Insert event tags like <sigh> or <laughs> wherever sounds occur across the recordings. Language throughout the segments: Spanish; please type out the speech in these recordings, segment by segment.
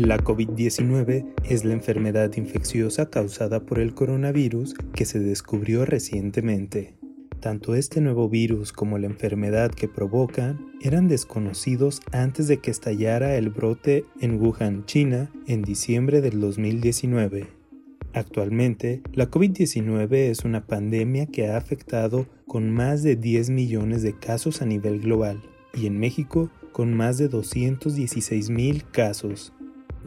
La COVID-19 es la enfermedad infecciosa causada por el coronavirus que se descubrió recientemente. Tanto este nuevo virus como la enfermedad que provocan eran desconocidos antes de que estallara el brote en Wuhan, China, en diciembre del 2019. Actualmente, la COVID-19 es una pandemia que ha afectado con más de 10 millones de casos a nivel global y en México con más de 216 mil casos.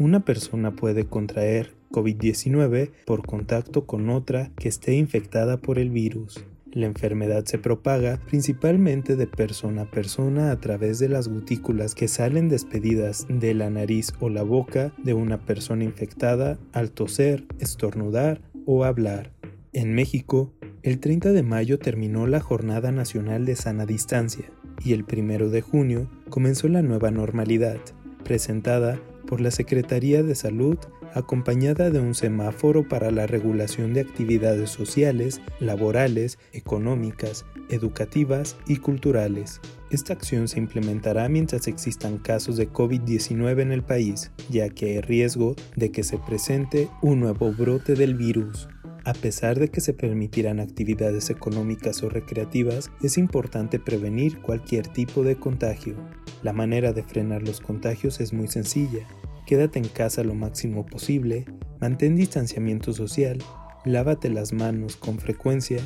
Una persona puede contraer COVID-19 por contacto con otra que esté infectada por el virus. La enfermedad se propaga principalmente de persona a persona a través de las gotículas que salen despedidas de la nariz o la boca de una persona infectada al toser, estornudar o hablar. En México, el 30 de mayo terminó la Jornada Nacional de Sana Distancia y el 1 de junio comenzó la nueva normalidad, presentada por la Secretaría de Salud acompañada de un semáforo para la regulación de actividades sociales, laborales, económicas, educativas y culturales. Esta acción se implementará mientras existan casos de COVID-19 en el país, ya que hay riesgo de que se presente un nuevo brote del virus. A pesar de que se permitirán actividades económicas o recreativas, es importante prevenir cualquier tipo de contagio. La manera de frenar los contagios es muy sencilla. Quédate en casa lo máximo posible, mantén distanciamiento social, lávate las manos con frecuencia,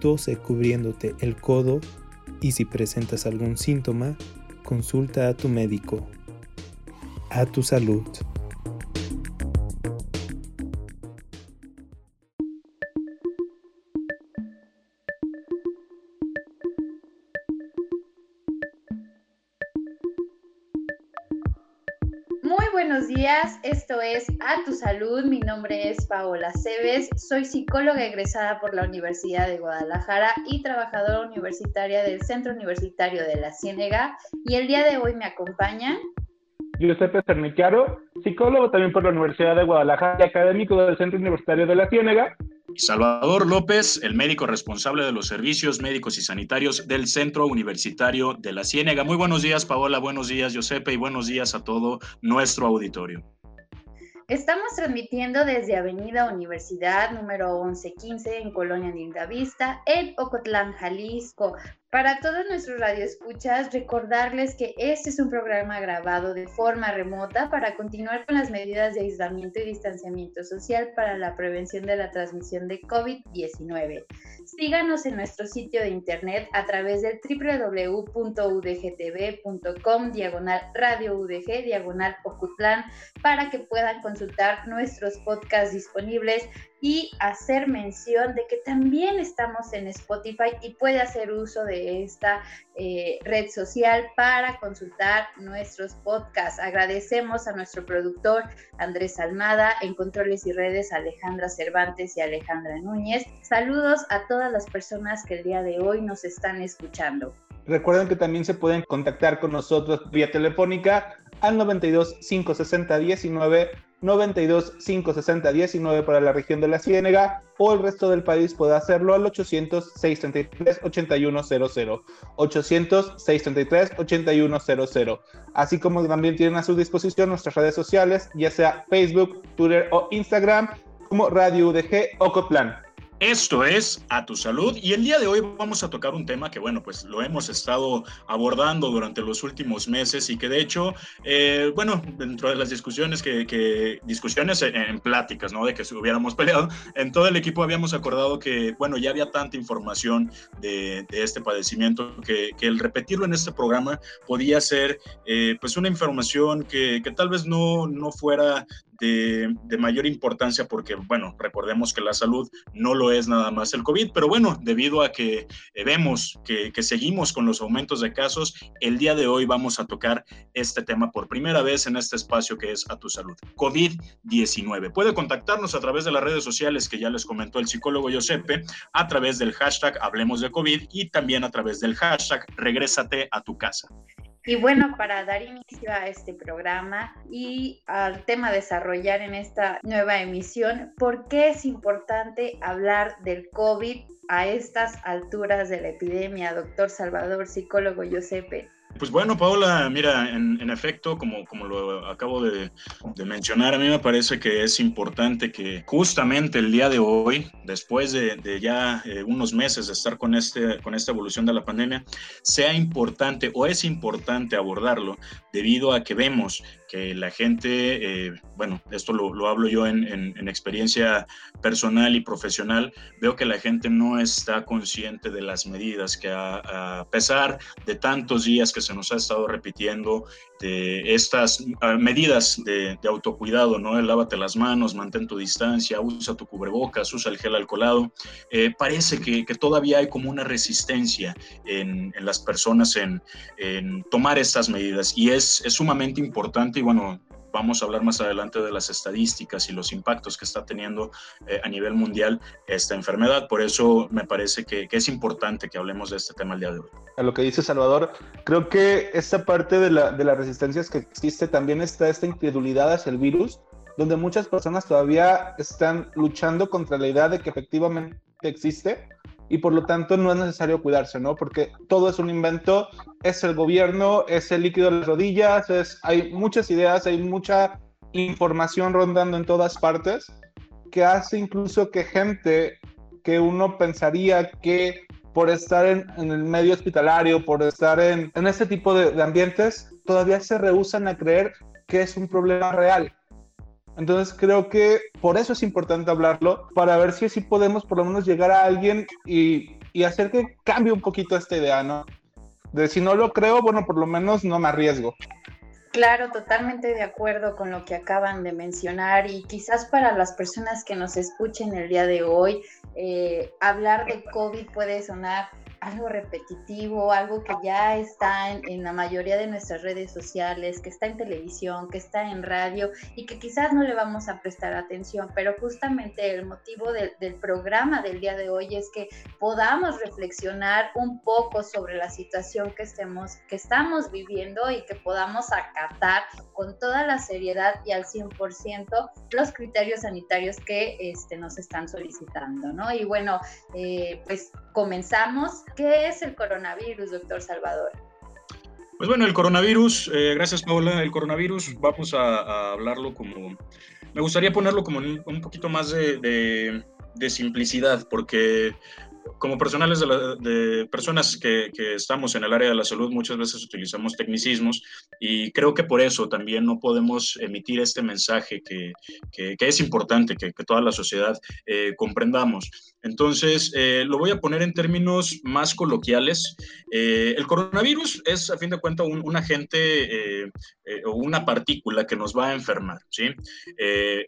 tose cubriéndote el codo y si presentas algún síntoma, consulta a tu médico. A tu salud. Días, esto es A Tu Salud, mi nombre es Paola Cebes, soy psicóloga egresada por la Universidad de Guadalajara y trabajadora universitaria del Centro Universitario de la Ciénega y el día de hoy me acompañan Giuseppe Cernichiaro, psicólogo también por la Universidad de Guadalajara y académico del Centro Universitario de la Ciénega. Salvador López, el médico responsable de los servicios médicos y sanitarios del Centro Universitario de la Ciénega. Muy buenos días, Paola, buenos días, Giuseppe, y buenos días a todo nuestro auditorio. Estamos transmitiendo desde Avenida Universidad número 1115 en Colonia Lindavista, en Ocotlán, Jalisco. Para todos nuestros radioescuchas, recordarles que este es un programa grabado de forma remota para continuar con las medidas de aislamiento y distanciamiento social para la prevención de la transmisión de COVID-19. Síganos en nuestro sitio de internet a través del www.udgtv.com diagonal radio UDG diagonal Ocutlán para que puedan consultar nuestros podcasts disponibles y hacer mención de que también estamos en Spotify y puede hacer uso de esta eh, red social para consultar nuestros podcasts. Agradecemos a nuestro productor Andrés Almada, en controles y redes Alejandra Cervantes y Alejandra Núñez. Saludos a todas las personas que el día de hoy nos están escuchando. Recuerden que también se pueden contactar con nosotros vía telefónica al 92 560 19 92 560 19 para la región de la Ciénega o el resto del país puede hacerlo al 800 633 8100 800 633 8100 así como también tienen a su disposición nuestras redes sociales ya sea Facebook, Twitter o Instagram como Radio UDG Ocotlán. Esto es A Tu Salud y el día de hoy vamos a tocar un tema que, bueno, pues lo hemos estado abordando durante los últimos meses y que de hecho, eh, bueno, dentro de las discusiones que, discusiones en, pláticas, ¿no? De que hubiéramos <laughs> peleado, en todo el equipo habíamos acordado que, bueno, ya había tanta información de, este padecimiento que, el repetirlo en este programa podía ser, eh, pues, una información que, que tal vez no, no fuera de, mayor importancia porque, bueno, recordemos que la salud no lo es nada más el COVID, pero bueno, debido a que eh, vemos que, seguimos con los aumentos de casos, el día de hoy vamos a tocar este tema por primera vez en este espacio que es A Tu Salud, COVID-19. Puede contactarnos a través de las redes sociales que ya les comentó el psicólogo Giuseppe, a través del hashtag Hablemos de COVID y también a través del hashtag Regrésate a tu casa. Y bueno, para dar inicio a este programa y al tema a desarrollar en esta nueva emisión, ¿por qué es importante hablar del COVID a estas alturas de la epidemia, doctor Salvador, psicólogo Giuseppe? Pues bueno, Paula, mira, en, efecto, como, como lo acabo de, mencionar, a mí me parece que es importante que justamente el día de hoy, después de, ya eh, unos meses de estar con, este, con esta evolución de la pandemia, sea importante o es importante abordarlo debido a que vemos que la gente, eh, bueno, esto lo, hablo yo en, experiencia personal y profesional, veo que la gente no está consciente de las medidas que a, pesar de tantos días que se nos ha estado repitiendo, de estas ah, medidas de, autocuidado, ¿no? El lávate las manos, mantén tu distancia, usa tu cubrebocas, usa el gel alcoholado, eh, parece que, todavía hay como una resistencia en, las personas en, en tomar estas medidas y es, es sumamente importante y bueno, vamos a hablar más adelante de las estadísticas y los impactos que está teniendo eh, a nivel mundial esta enfermedad. Por eso me parece que, es importante que hablemos de este tema el día de hoy. A lo que dice Salvador, creo que esta parte de, la, de las resistencias que existe también está esta incredulidad hacia el virus, donde muchas personas todavía están luchando contra la idea de que efectivamente existe y por lo tanto no es necesario cuidarse, ¿no? Porque todo es un invento, es el gobierno, es el líquido de las rodillas, es, hay muchas ideas, hay mucha información rondando en todas partes que hace incluso que gente que uno pensaría que por estar en, el medio hospitalario, por estar en, en este tipo de, ambientes, todavía se rehusan a creer que es un problema real entonces creo que por eso es importante hablarlo, para ver si así podemos por lo menos llegar a alguien y, y hacer que cambie un poquito esta idea, ¿no? De si no lo creo, bueno, por lo menos no me arriesgo. Claro, totalmente de acuerdo con lo que acaban de mencionar y quizás para las personas que nos escuchen el día de hoy, eh, hablar de COVID puede sonar algo repetitivo, algo que ya está en, la mayoría de nuestras redes sociales, que está en televisión, que está en radio y que quizás no le vamos a prestar atención, pero justamente el motivo del programa del día de hoy es que podamos reflexionar un poco sobre la situación que, estemos, que estamos viviendo y que podamos acatar con toda la seriedad y al 100% los criterios sanitarios que este, nos están solicitando, ¿no? Y bueno, eh, pues comenzamos ¿Qué es el coronavirus, doctor Salvador? Pues bueno, el coronavirus, eh, gracias Paola, el coronavirus vamos a, hablarlo como, me gustaría ponerlo como un, poquito más de, de simplicidad, porque como personales de, personas que, estamos en el área de la salud, muchas veces utilizamos tecnicismos y creo que por eso también no podemos emitir este mensaje que, es importante que, toda la sociedad eh, comprendamos. Entonces, eh, lo voy a poner en términos más coloquiales. Eh, el coronavirus es, a fin de cuentas, un, agente o una partícula que nos va a enfermar. ¿sí?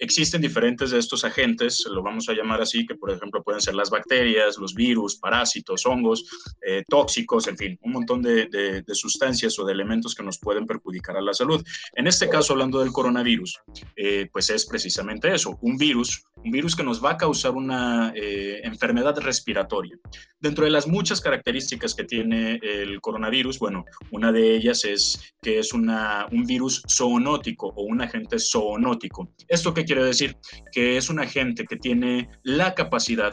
existen diferentes de estos agentes, lo vamos a llamar así, que por ejemplo pueden ser las bacterias, los virus, virus, parásitos, hongos, eh, tóxicos, en fin, un montón de, sustancias o de elementos que nos pueden perjudicar a la salud. En este caso, hablando del coronavirus, eh, pues es precisamente eso, un virus, un virus que nos va a causar una eh, enfermedad respiratoria. Dentro de las muchas características que tiene el coronavirus, bueno, una de ellas es que es un virus zoonótico o un agente zoonótico. ¿Esto qué quiere decir? Que es un agente que tiene la capacidad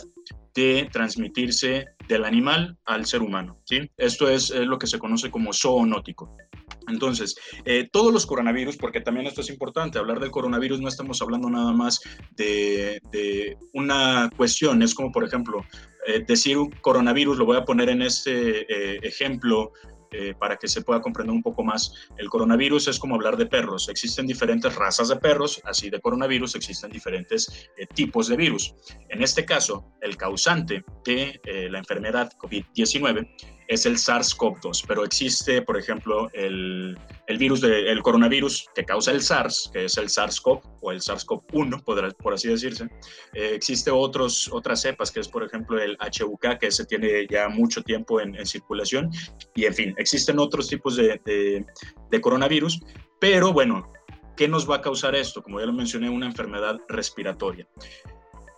de transmitirse del animal al ser humano. ¿sí? Esto es, lo que se conoce como zoonótico. Entonces, eh, todos los coronavirus, porque también esto es importante, hablar del coronavirus no estamos hablando nada más de, una cuestión, es como por ejemplo, eh, decir un coronavirus, lo voy a poner en este eh, ejemplo eh, para que se pueda comprender un poco más. El coronavirus es como hablar de perros. Existen diferentes razas de perros, así de coronavirus existen diferentes eh, tipos de virus. En este caso, el causante de eh, la enfermedad COVID-19 es el SARS-CoV-2, pero existe, por ejemplo, el, el virus del coronavirus que causa el SARS, que es el SARS-CoV o el SARS-CoV-1, por, por, así decirse. Eh, existe otros, otras cepas, que es, por ejemplo, el HUK, que ese tiene ya mucho tiempo en, circulación. Y, en fin, existen otros tipos de, de, coronavirus, pero bueno, ¿qué nos va a causar esto? Como ya lo mencioné, una enfermedad respiratoria.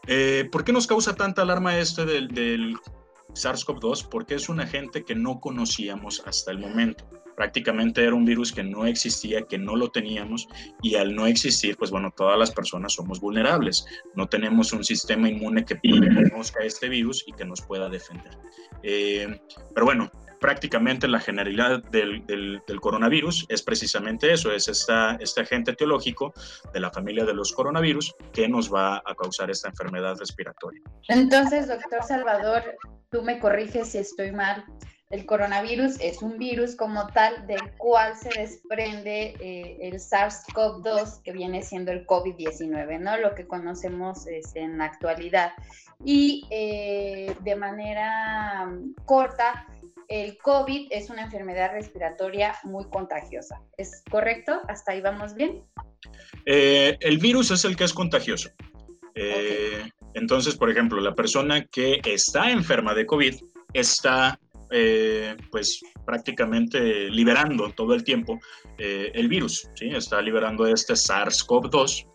Eh, ¿Por qué nos causa tanta alarma este del, del SARS-CoV-2 porque es un agente que no conocíamos hasta el momento. Prácticamente era un virus que no existía, que no lo teníamos y al no existir, pues bueno, todas las personas somos vulnerables. No tenemos un sistema inmune que conozca este virus y que nos pueda defender. Eh, pero bueno, prácticamente la generalidad del, coronavirus es precisamente eso, es esta, este agente etiológico de la familia de los coronavirus que nos va a causar esta enfermedad respiratoria. Entonces, doctor Salvador, tú me corriges si estoy mal. El coronavirus es un virus como tal del cual se desprende eh, el SARS-CoV-2 que viene siendo el COVID-19, ¿no? Lo que conocemos es en la actualidad. Y eh, de manera mm, corta, el COVID es una enfermedad respiratoria muy contagiosa. ¿Es correcto? ¿Hasta ahí vamos bien? Eh, el virus es el que es contagioso. Eh, entonces, por ejemplo, la persona que está enferma de COVID está eh, pues prácticamente liberando todo el tiempo el virus, ¿sí? está liberando este SARS-CoV-2,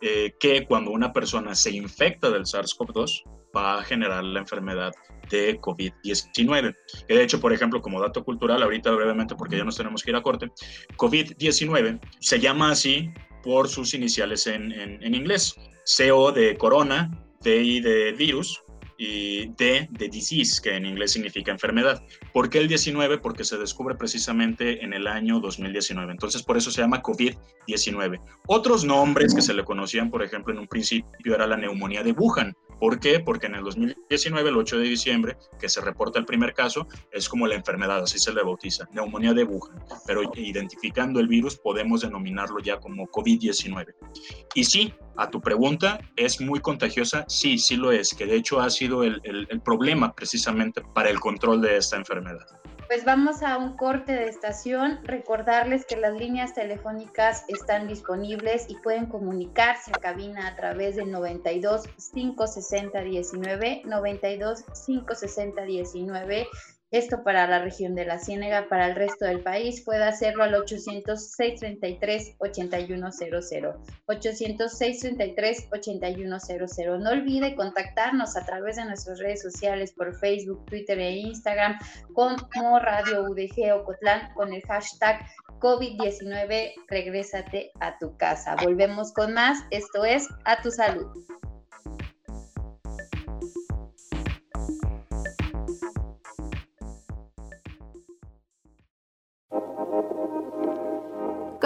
que cuando una persona se infecta del SARS-CoV-2 va a generar la enfermedad de COVID-19. De hecho, por ejemplo, como dato cultural, ahorita brevemente, porque ya nos tenemos que ir a corte, COVID-19 se llama así por sus iniciales en, en, inglés. CO de corona, D de virus, y D de disease, que en inglés significa enfermedad. ¿Por qué el 19? Porque se descubre precisamente en el año 2019. Entonces, por eso se llama COVID-19. Otros nombres que se le conocían, por ejemplo, en un principio era la neumonía de Wuhan, ¿Por qué? Porque en el 2019, el 8 de diciembre, que se reporta el primer caso, es como la enfermedad, así se le bautiza, neumonía de Wuhan. Pero identificando el virus podemos denominarlo ya como COVID-19. Y sí, a tu pregunta, ¿es muy contagiosa? Sí, sí lo es, que de hecho ha sido el, el problema precisamente para el control de esta enfermedad. Pues vamos a un corte de estación. Recordarles que las líneas telefónicas están disponibles y pueden comunicarse a cabina a través del 92 560 19, 92 560 19 esto para la región de la Ciénega, para el resto del país, puede hacerlo al 800-633-8100. 800-633-8100. No olvide contactarnos a través de nuestras redes sociales por Facebook, Twitter e Instagram como Radio UDG Ocotlán con el hashtag COVID-19, regrésate a tu casa. Volvemos con más. Esto es A tu salud.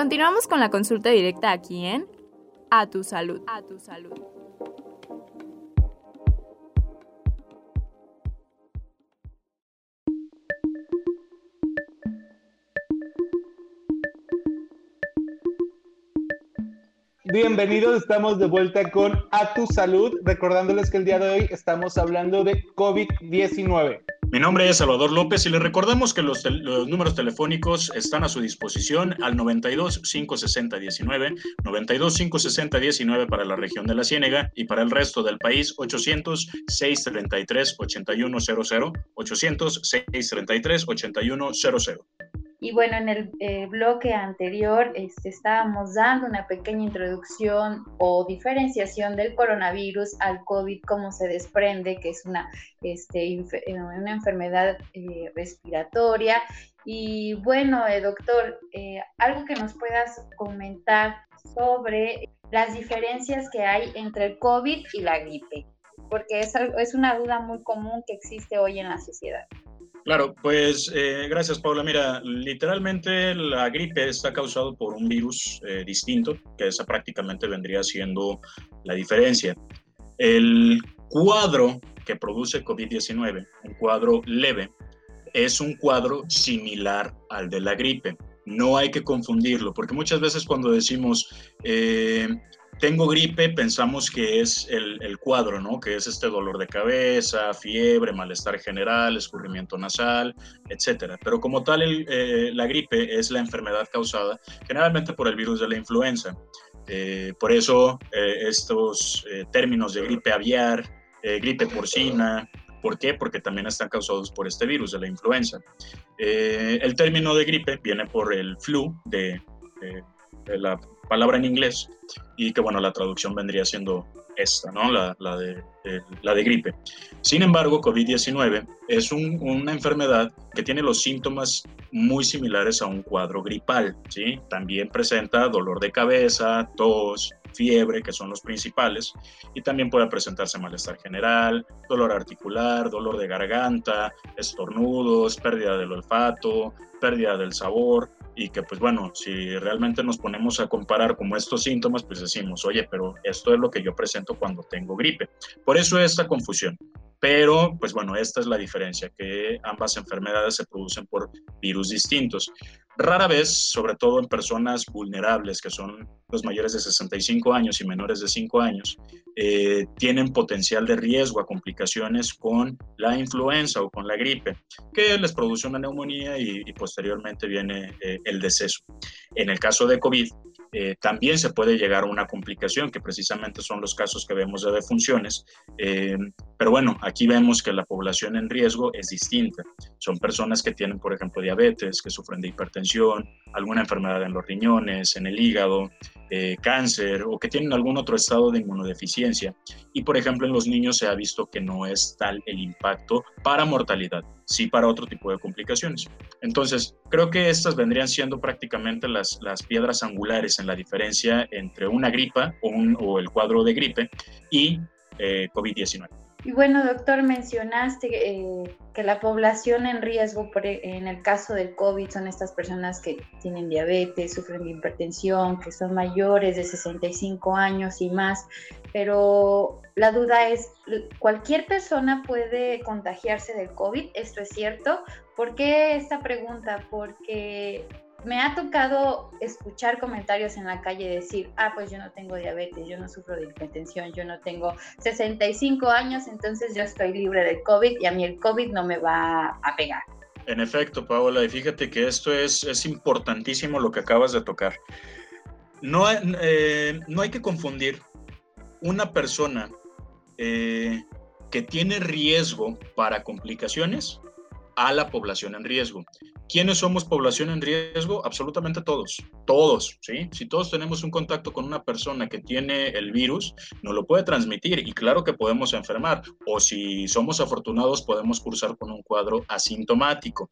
Continuamos con la consulta directa aquí en A tu salud. A tu salud. Bienvenidos, estamos de vuelta con A Tu Salud, recordándoles que el día de hoy estamos hablando de COVID-19. Mi nombre es Salvador López y le recordamos que los, números telefónicos están a su disposición al 92 560 19, 92 560 19 para la región de la Ciénega y para el resto del país 800 633 8100, 800 633 8100. Y bueno, en el eh, bloque anterior este, estábamos dando una pequeña introducción o diferenciación del coronavirus al COVID, cómo se desprende, que es una, este, eh, una enfermedad eh, respiratoria. Y bueno, doctor, algo que nos puedas comentar sobre las diferencias que hay entre el COVID y la gripe, porque es, es una duda muy común que existe hoy en la sociedad. Claro, pues eh, gracias Paula. Mira, literalmente la gripe está causado por un virus eh, distinto, que esa prácticamente vendría siendo la diferencia. El cuadro que produce COVID-19, un cuadro leve, es un cuadro similar al de la gripe. No hay que confundirlo, porque muchas veces cuando decimos eh, tengo gripe, pensamos que es el, cuadro, ¿no? Que es este dolor de cabeza, fiebre, malestar general, escurrimiento nasal, etcétera. Pero como tal, eh, la gripe es la enfermedad causada generalmente por el virus de la influenza. Eh, por eso eh, estos términos de gripe aviar, gripe porcina, ¿por qué? Porque también están causados por este virus de la influenza. el término de gripe viene por el flu de la palabra en inglés y que bueno, la traducción vendría siendo esta, ¿no? La, la, de, la de gripe. Sin embargo, COVID-19 es una enfermedad que tiene los síntomas muy similares a un cuadro gripal, ¿sí? También presenta dolor de cabeza, tos, fiebre, que son los principales, y también puede presentarse malestar general, dolor articular, dolor de garganta, estornudos, pérdida del olfato, pérdida del sabor, y que pues bueno, si realmente nos ponemos a comparar como estos síntomas, pues decimos, oye, pero esto es lo que yo presento cuando tengo gripe. Por eso esta confusión. Pero, pues bueno, esta es la diferencia, que ambas enfermedades se producen por virus distintos. Rara vez, sobre todo en personas vulnerables, que son los mayores de 65 años y menores de 5 años, eh, tienen potencial de riesgo a complicaciones con la influenza o con la gripe, que les produce una neumonía y, posteriormente viene eh, el deceso. En el caso de COVID, eh, también se puede llegar a una complicación, que precisamente son los casos que vemos de defunciones. Eh, pero bueno, aquí vemos que la población en riesgo es distinta. Son personas que tienen, por ejemplo, diabetes, que sufren de hipertensión, alguna enfermedad en los riñones, en el hígado, eh, cáncer o que tienen algún otro estado de inmunodeficiencia. Y por ejemplo, en los niños se ha visto que no es tal el impacto para mortalidad, sí para otro tipo de complicaciones. Entonces, creo que estas vendrían siendo prácticamente las, las piedras angulares en la diferencia entre una gripa o, el cuadro de gripe y eh, COVID-19. Y bueno, doctor, mencionaste eh, que la población en riesgo e, en el caso del COVID son estas personas que tienen diabetes, sufren de hipertensión, que son mayores de 65 años y más. Pero la duda es, ¿cualquier persona puede contagiarse del COVID? ¿Esto es cierto? ¿Por qué esta pregunta? Porque me ha tocado escuchar comentarios en la calle decir, ah, pues yo no tengo diabetes, yo no sufro de hipertensión, yo no tengo 65 años, entonces yo estoy libre de COVID y a mí el COVID no me va a pegar. En efecto, Paola, y fíjate que esto es, es importantísimo lo que acabas de tocar. No, eh, no hay que confundir una persona eh, que tiene riesgo para complicaciones a la población en riesgo. ¿Quiénes somos población en riesgo? Absolutamente todos, todos, ¿sí? Si todos tenemos un contacto con una persona que tiene el virus, nos lo puede transmitir y claro que podemos enfermar o si somos afortunados podemos cursar con un cuadro asintomático.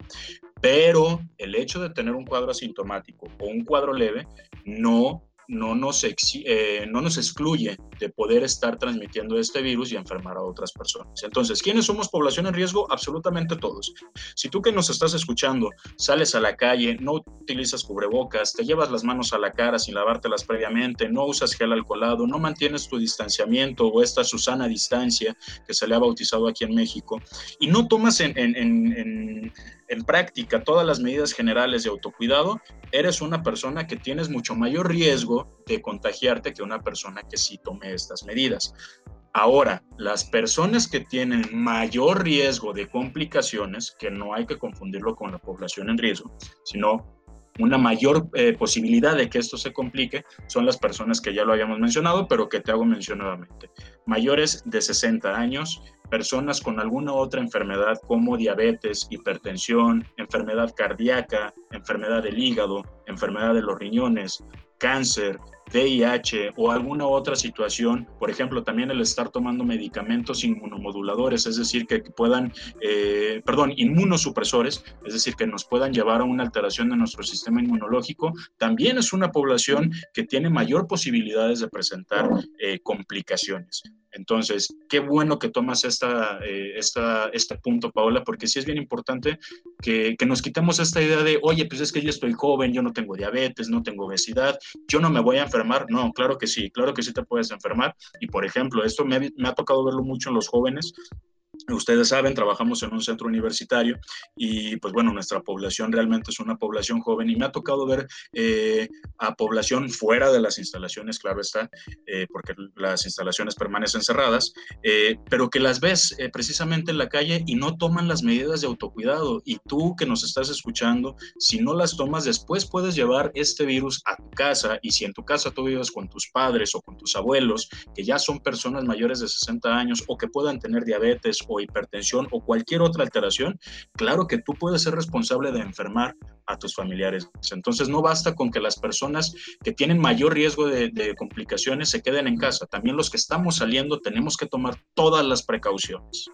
Pero el hecho de tener un cuadro asintomático o un cuadro leve no no nos, eh, no nos excluye de poder estar transmitiendo este virus y enfermar a otras personas. Entonces, ¿quiénes somos población en riesgo? Absolutamente todos. Si tú que nos estás escuchando sales a la calle, no utilizas cubrebocas, te llevas las manos a la cara sin lavártelas previamente, no usas gel alcoholado, no mantienes tu distanciamiento o esta Susana distancia que se le ha bautizado aquí en México y no tomas en en práctica todas las medidas generales de autocuidado, eres una persona que tienes mucho mayor riesgo de contagiarte que una persona que sí tome estas medidas. Ahora, las personas que tienen mayor riesgo de complicaciones, que no hay que confundirlo con la población en riesgo, sino una mayor eh, posibilidad de que esto se complique son las personas que ya lo habíamos mencionado, pero que te hago mención nuevamente. Mayores de 60 años, personas con alguna otra enfermedad como diabetes, hipertensión, enfermedad cardíaca, enfermedad del hígado, enfermedad de los riñones, cáncer, VIH o alguna otra situación, por ejemplo, también el estar tomando medicamentos inmunomoduladores, es decir, que puedan, eh, perdón, inmunosupresores, es decir, que nos puedan llevar a una alteración de nuestro sistema inmunológico, también es una población que tiene mayor posibilidades de presentar eh, complicaciones. Entonces, qué bueno que tomas eh, esta, este punto, Paola, porque sí es bien importante que, que, nos quitemos esta idea de, oye, pues es que yo estoy joven, yo no tengo diabetes, no tengo obesidad, yo no me voy a enfermar. No, claro que sí, claro que sí te puedes enfermar. Y por ejemplo, esto me ha tocado verlo mucho en los jóvenes Ustedes saben, trabajamos en un centro universitario y pues bueno, nuestra población realmente es una población joven y me ha tocado ver eh, a población fuera de las instalaciones, claro está, eh, porque las instalaciones permanecen cerradas, eh, pero que las ves precisamente en la calle y no toman las medidas de autocuidado. Y tú que nos estás escuchando, si no las tomas después puedes llevar este virus a tu casa y si en tu casa tú vives con tus padres o con tus abuelos, que ya son personas mayores de 60 años o que puedan tener diabetes hipertensión o cualquier otra alteración, claro que tú puedes ser responsable de enfermar a tus familiares. Entonces no basta con que las personas que tienen mayor riesgo de, de complicaciones se queden en casa. También los que estamos saliendo tenemos que tomar todas las precauciones.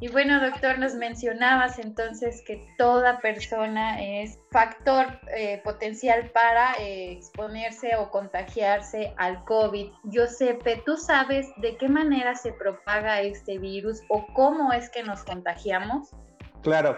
Y bueno, doctor, nos mencionabas entonces que toda persona es factor eh, potencial para eh, exponerse o contagiarse al COVID. Giuseppe, ¿tú sabes de qué manera se propaga este virus o cómo es que nos contagiamos? Claro,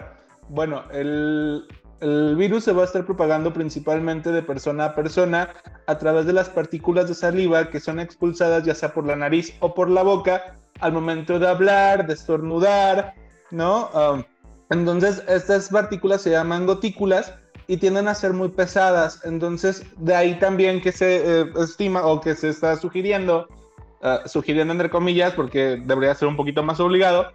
bueno, el, el virus se va a estar propagando principalmente de persona a persona a través de las partículas de saliva que son expulsadas ya sea por la nariz o por la boca al momento de hablar, de estornudar, ¿no? Um, entonces, estas partículas se llaman gotículas y tienden a ser muy pesadas. Entonces, de ahí también que se eh, estima o que se está sugiriendo, uh, sugiriendo entre comillas, porque debería ser un poquito más obligado,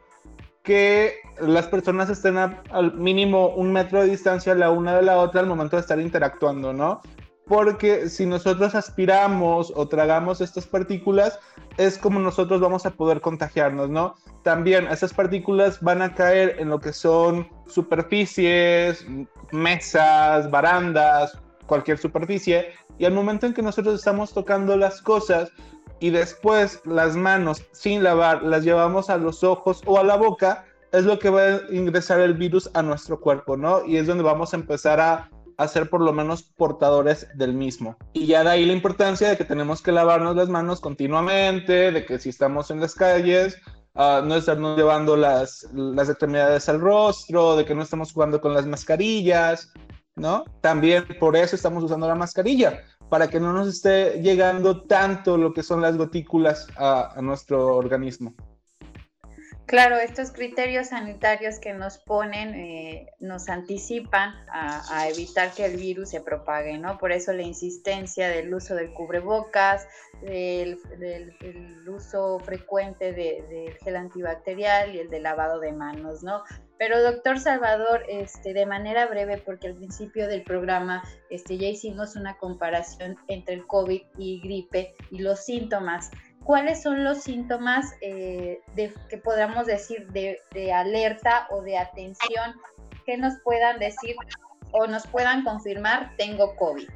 que las personas estén al mínimo un metro de distancia la una de la otra al momento de estar interactuando, ¿no? Porque si nosotros aspiramos o tragamos estas partículas, es como nosotros vamos a poder contagiarnos, ¿no? También esas partículas van a caer en lo que son superficies, mesas, barandas, cualquier superficie, y al momento en que nosotros estamos tocando las cosas, y después las manos sin lavar las llevamos a los ojos o a la boca, es lo que va a ingresar el virus a nuestro cuerpo, ¿no? Y es donde vamos a empezar a, a ser por lo menos portadores del mismo. Y ya de ahí la importancia de que tenemos que lavarnos las manos continuamente, de que si estamos en las calles, uh, no estarnos llevando las, las extremidades al rostro, de que no estamos jugando con las mascarillas, ¿no? También por eso estamos usando la mascarilla, para que no nos esté llegando tanto lo que son las gotículas a nuestro organismo. Claro, estos criterios sanitarios que nos ponen eh, nos anticipan a, evitar que el virus se propague, ¿no? Por eso la insistencia del uso del cubrebocas, del uso frecuente del de gel antibacterial y el de lavado de manos, ¿no? Pero doctor Salvador, este, de manera breve, porque al principio del programa este, ya hicimos una comparación entre el COVID y gripe y los síntomas cuáles son los síntomas eh, de, que podamos decir de, de, alerta o de atención que nos puedan decir o nos puedan confirmar tengo COVID.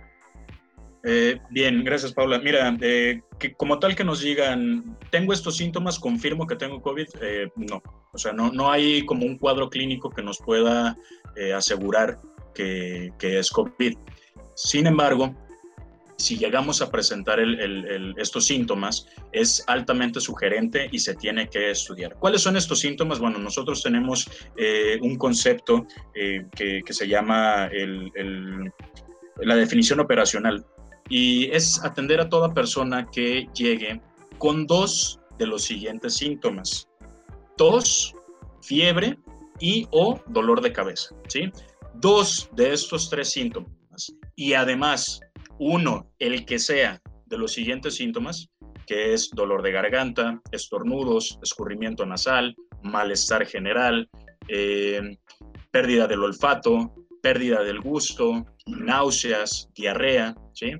Eh, bien, gracias Paula. Mira, eh, que como tal que nos digan, tengo estos síntomas, confirmo que tengo COVID, eh, no. O sea, no, no hay como un cuadro clínico que nos pueda eh, asegurar que, que es COVID. Sin embargo, si llegamos a presentar estos síntomas, es altamente sugerente y se tiene que estudiar. ¿Cuáles son estos síntomas? Bueno, nosotros tenemos eh, un concepto eh, que, que, se llama la definición operacional y es atender a toda persona que llegue con dos de los siguientes síntomas. Tos, fiebre y o dolor de cabeza, ¿sí? Dos de estos tres síntomas y además uno, el que sea de los siguientes síntomas, que es dolor de garganta, estornudos, escurrimiento nasal, malestar general, eh, pérdida del olfato, pérdida del gusto, náuseas, diarrea, ¿sí?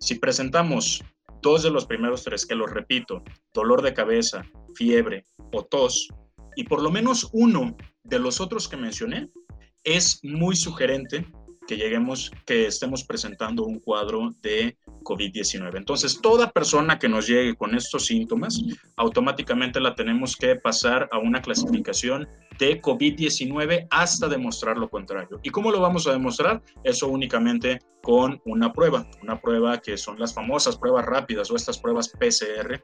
Si presentamos dos de los primeros tres, que los repito, dolor de cabeza, fiebre o tos, y por lo menos uno de los otros que mencioné, es muy sugerente que lleguemos, que estemos presentando un cuadro de COVID-19. Entonces, toda persona que nos llegue con estos síntomas, automáticamente la tenemos que pasar a una clasificación de COVID-19 hasta demostrar lo contrario. ¿Y cómo lo vamos a demostrar? Eso únicamente con una prueba, una prueba que son las famosas pruebas rápidas o estas pruebas PCR,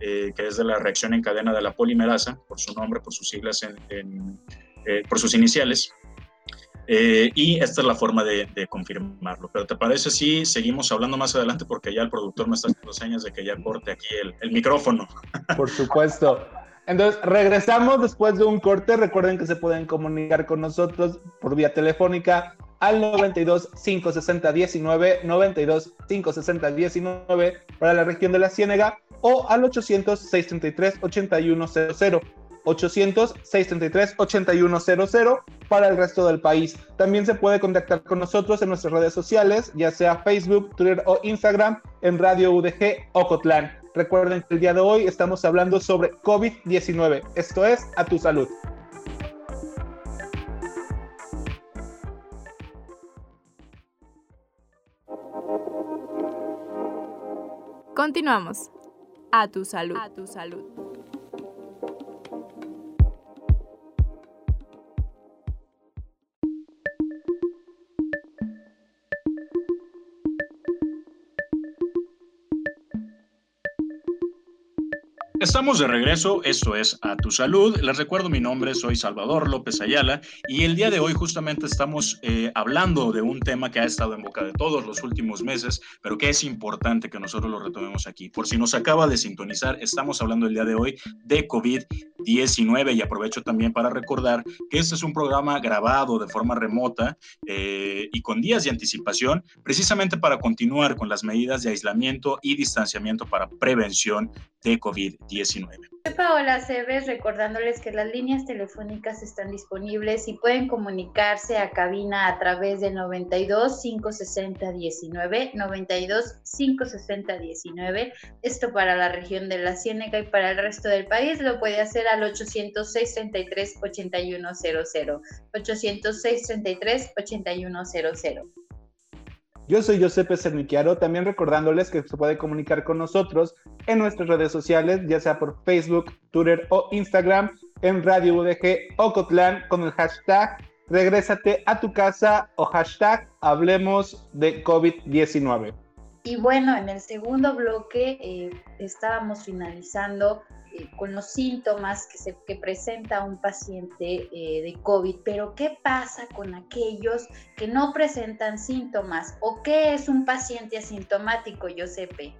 eh, que es de la reacción en cadena de la polimerasa, por su nombre, por sus siglas, en, eh, por sus iniciales. Eh, y esta es la forma de, confirmarlo. Pero ¿te parece si seguimos hablando más adelante? Porque ya el productor me está haciendo señas de que ya corte aquí el, el micrófono. <laughs> Por supuesto. Entonces, regresamos después de un corte. Recuerden que se pueden comunicar con nosotros por vía telefónica al 92 560 19, 92 560 19 para la región de la Ciénega o al 800 633 8100. 800-633-8100 para el resto del país. También se puede contactar con nosotros en nuestras redes sociales, ya sea Facebook, Twitter o Instagram, en Radio UDG Ocotlán. Recuerden que el día de hoy estamos hablando sobre COVID-19. Esto es A Tu Salud. Continuamos. A tu salud. A tu salud. Estamos de regreso, esto es A Tu Salud. Les recuerdo mi nombre, soy Salvador López Ayala y el día de hoy justamente estamos eh, hablando de un tema que ha estado en boca de todos los últimos meses, pero que es importante que nosotros lo retomemos aquí. Por si nos acaba de sintonizar, estamos hablando el día de hoy de COVID-19 y aprovecho también para recordar que este es un programa grabado de forma remota eh, y con días de anticipación, precisamente para continuar con las medidas de aislamiento y distanciamiento para prevención de COVID-19. Soy Paola Cebes, recordándoles que las líneas telefónicas están disponibles y pueden comunicarse a cabina a través del 92 560 19, 92 560 19. Esto para la región de la Ciénega y para el resto del país lo puede hacer al 806 33 8100, 806 33 8100. Yo soy Giuseppe Cernichiaro, también recordándoles que se puede comunicar con nosotros en nuestras redes sociales, ya sea por Facebook, Twitter o Instagram, en Radio UDG Ocotlán con el hashtag Regrésate a tu casa o hashtag Hablemos de COVID-19. Y bueno, en el segundo bloque eh, estábamos finalizando eh, con los síntomas que, se, presenta un paciente eh, de COVID, pero ¿qué pasa con aquellos que no presentan síntomas? ¿O qué es un paciente asintomático, Josepe?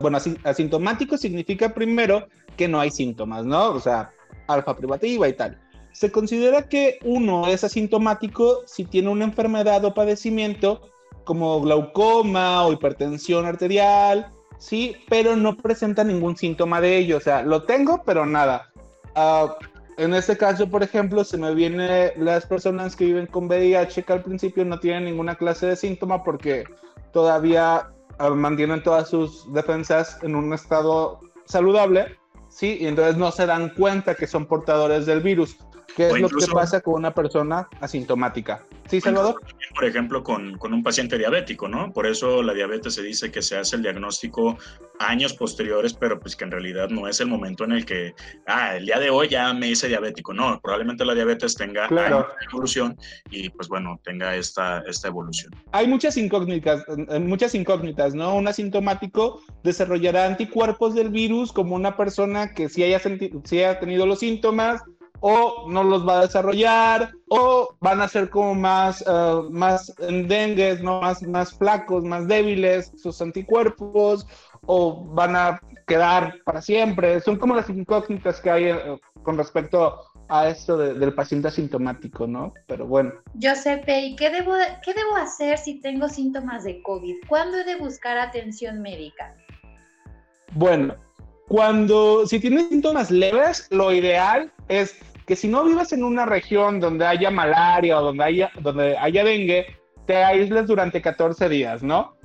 Bueno, asintomático significa primero que no hay síntomas, ¿no? O sea, alfa privativa y tal. Se considera que uno es asintomático si tiene una enfermedad o padecimiento como glaucoma o hipertensión arterial, sí, pero no presenta ningún síntoma de ello. O sea, lo tengo, pero nada. Ah, en este caso, por ejemplo, se me vienen las personas que viven con VIH que al principio no tienen ninguna clase de síntoma porque todavía ah, mantienen todas sus defensas en un estado saludable, ¿sí? Y entonces no se dan cuenta que son portadores del virus. ¿Qué es lo que pasa con una persona asintomática? Sí, Salvador. Por ejemplo, con, con, un paciente diabético, ¿no? Por eso la diabetes se dice que se hace el diagnóstico años posteriores, pero pues que en realidad no es el momento en el que, ah, el día de hoy ya me hice diabético. No, probablemente la diabetes tenga claro. evolución y pues bueno, tenga esta, esta evolución. Hay muchas incógnitas, eh, muchas incógnitas, ¿no? Un asintomático desarrollará anticuerpos del virus como una persona que sí haya, sí haya tenido los síntomas, o no los va a desarrollar, o van a ser como más, uh, más dengues, ¿no? Más, más flacos, más débiles sus anticuerpos, o van a quedar para siempre. Son como las incógnitas que hay uh, con respecto a esto de, del paciente asintomático, ¿no? Pero bueno. Giuseppe, ¿y qué debo, qué debo hacer si tengo síntomas de COVID? ¿Cuándo he de buscar atención médica? Bueno, cuando, si tienes síntomas leves, lo ideal es que si no vives en una región donde haya malaria o donde haya, donde haya dengue, te aísles durante 14 días, ¿no?